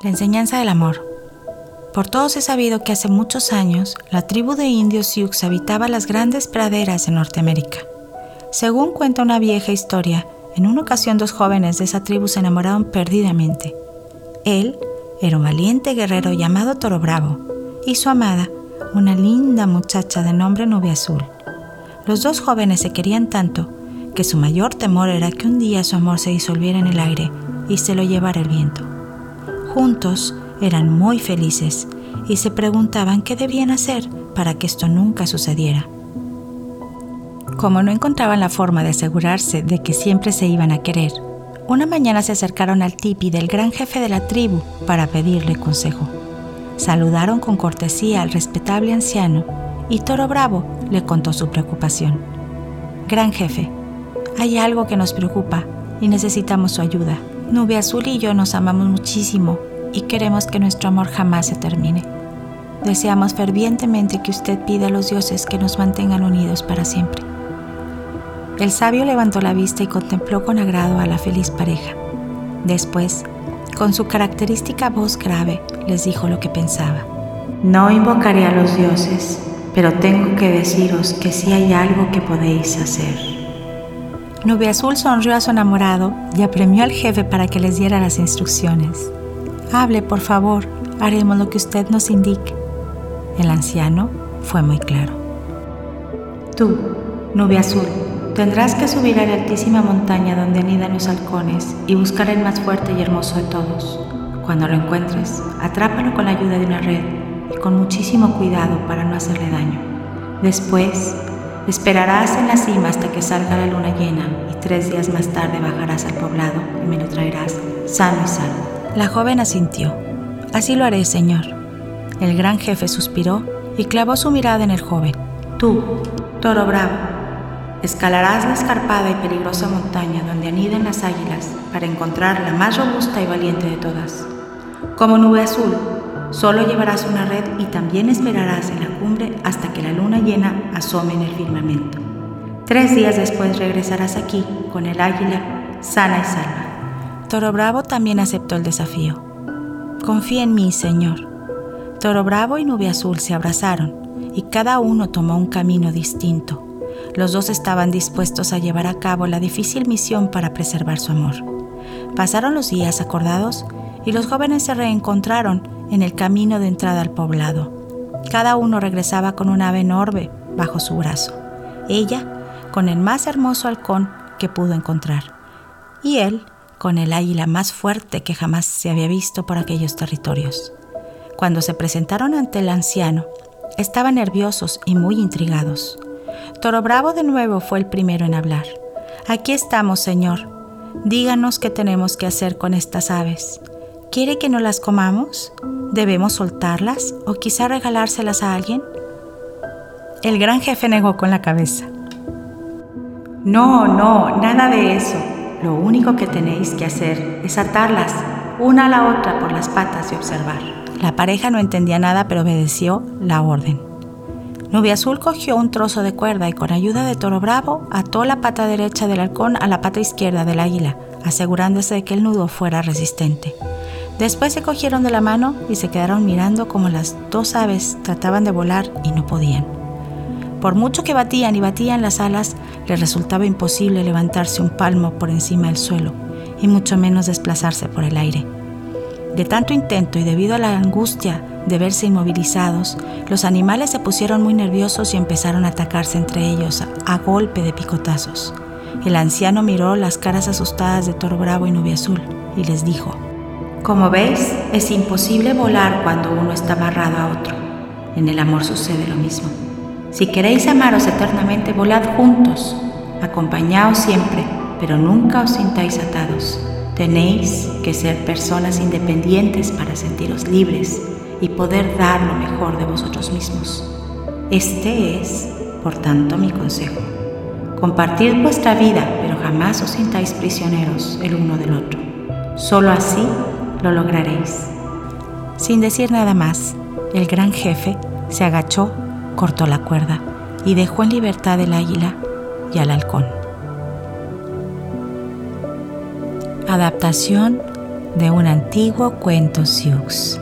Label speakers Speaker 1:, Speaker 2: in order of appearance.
Speaker 1: La enseñanza del amor. Por todos he sabido que hace muchos años la tribu de indios Sioux habitaba las grandes praderas en Norteamérica. Según cuenta una vieja historia, en una ocasión dos jóvenes de esa tribu se enamoraron perdidamente. Él era un valiente guerrero llamado Toro Bravo y su amada, una linda muchacha de nombre Nube Azul. Los dos jóvenes se querían tanto que su mayor temor era que un día su amor se disolviera en el aire y se lo llevara el viento. Juntos eran muy felices y se preguntaban qué debían hacer para que esto nunca sucediera. Como no encontraban la forma de asegurarse de que siempre se iban a querer, una mañana se acercaron al tipi del gran jefe de la tribu para pedirle consejo. Saludaron con cortesía al respetable anciano y Toro Bravo le contó su preocupación. Gran jefe, hay algo que nos preocupa y necesitamos su ayuda. Nube Azul y yo nos amamos muchísimo y queremos que nuestro amor jamás se termine. Deseamos fervientemente que usted pida a los dioses que nos mantengan unidos para siempre. El sabio levantó la vista y contempló con agrado a la feliz pareja. Después, con su característica voz grave, les dijo lo que pensaba.
Speaker 2: No invocaré a los dioses, pero tengo que deciros que sí hay algo que podéis hacer.
Speaker 1: Nube Azul sonrió a su enamorado y apremió al jefe para que les diera las instrucciones. Hable, por favor, haremos lo que usted nos indique. El anciano fue muy claro.
Speaker 2: Tú, Nube Azul, tendrás que subir a la altísima montaña donde anidan los halcones y buscar el más fuerte y hermoso de todos. Cuando lo encuentres, atrápalo con la ayuda de una red y con muchísimo cuidado para no hacerle daño. Después, Esperarás en la cima hasta que salga la luna llena y tres días más tarde bajarás al poblado y me lo traerás sano y salvo.
Speaker 1: La joven asintió. Así lo haré, señor. El gran jefe suspiró y clavó su mirada en el joven.
Speaker 2: Tú, toro bravo, escalarás la escarpada y peligrosa montaña donde anidan las águilas para encontrar la más robusta y valiente de todas. Como nube azul, Solo llevarás una red y también esperarás en la cumbre hasta que la luna llena asome en el firmamento. Tres días después regresarás aquí con el águila sana y salva.
Speaker 1: Toro Bravo también aceptó el desafío. Confía en mí, Señor. Toro Bravo y Nube Azul se abrazaron y cada uno tomó un camino distinto. Los dos estaban dispuestos a llevar a cabo la difícil misión para preservar su amor. Pasaron los días acordados y los jóvenes se reencontraron en el camino de entrada al poblado. Cada uno regresaba con un ave enorme bajo su brazo. Ella con el más hermoso halcón que pudo encontrar. Y él con el águila más fuerte que jamás se había visto por aquellos territorios. Cuando se presentaron ante el anciano, estaban nerviosos y muy intrigados. Toro Bravo de nuevo fue el primero en hablar. Aquí estamos, señor. Díganos qué tenemos que hacer con estas aves. ¿Quiere que no las comamos? ¿Debemos soltarlas o quizá regalárselas a alguien? El gran jefe negó con la cabeza.
Speaker 2: No, no, nada de eso. Lo único que tenéis que hacer es atarlas una a la otra por las patas y observar.
Speaker 1: La pareja no entendía nada pero obedeció la orden. Nube Azul cogió un trozo de cuerda y con ayuda de Toro Bravo ató la pata derecha del halcón a la pata izquierda del águila, asegurándose de que el nudo fuera resistente. Después se cogieron de la mano y se quedaron mirando como las dos aves trataban de volar y no podían. Por mucho que batían y batían las alas, les resultaba imposible levantarse un palmo por encima del suelo y mucho menos desplazarse por el aire. De tanto intento y debido a la angustia de verse inmovilizados, los animales se pusieron muy nerviosos y empezaron a atacarse entre ellos a, golpe de picotazos. El anciano miró las caras asustadas de Toro Bravo y Nubia Azul y les dijo,
Speaker 2: como veis, es imposible volar cuando uno está amarrado a otro. En el amor sucede lo mismo. Si queréis amaros eternamente, volad juntos, acompañaos siempre, pero nunca os sintáis atados. Tenéis que ser personas independientes para sentiros libres y poder dar lo mejor de vosotros mismos. Este es, por tanto, mi consejo. Compartid vuestra vida, pero jamás os sintáis prisioneros el uno del otro. Solo así lo lograréis.
Speaker 1: Sin decir nada más, el gran jefe se agachó, cortó la cuerda y dejó en libertad el águila y al halcón. Adaptación de un antiguo cuento Sioux.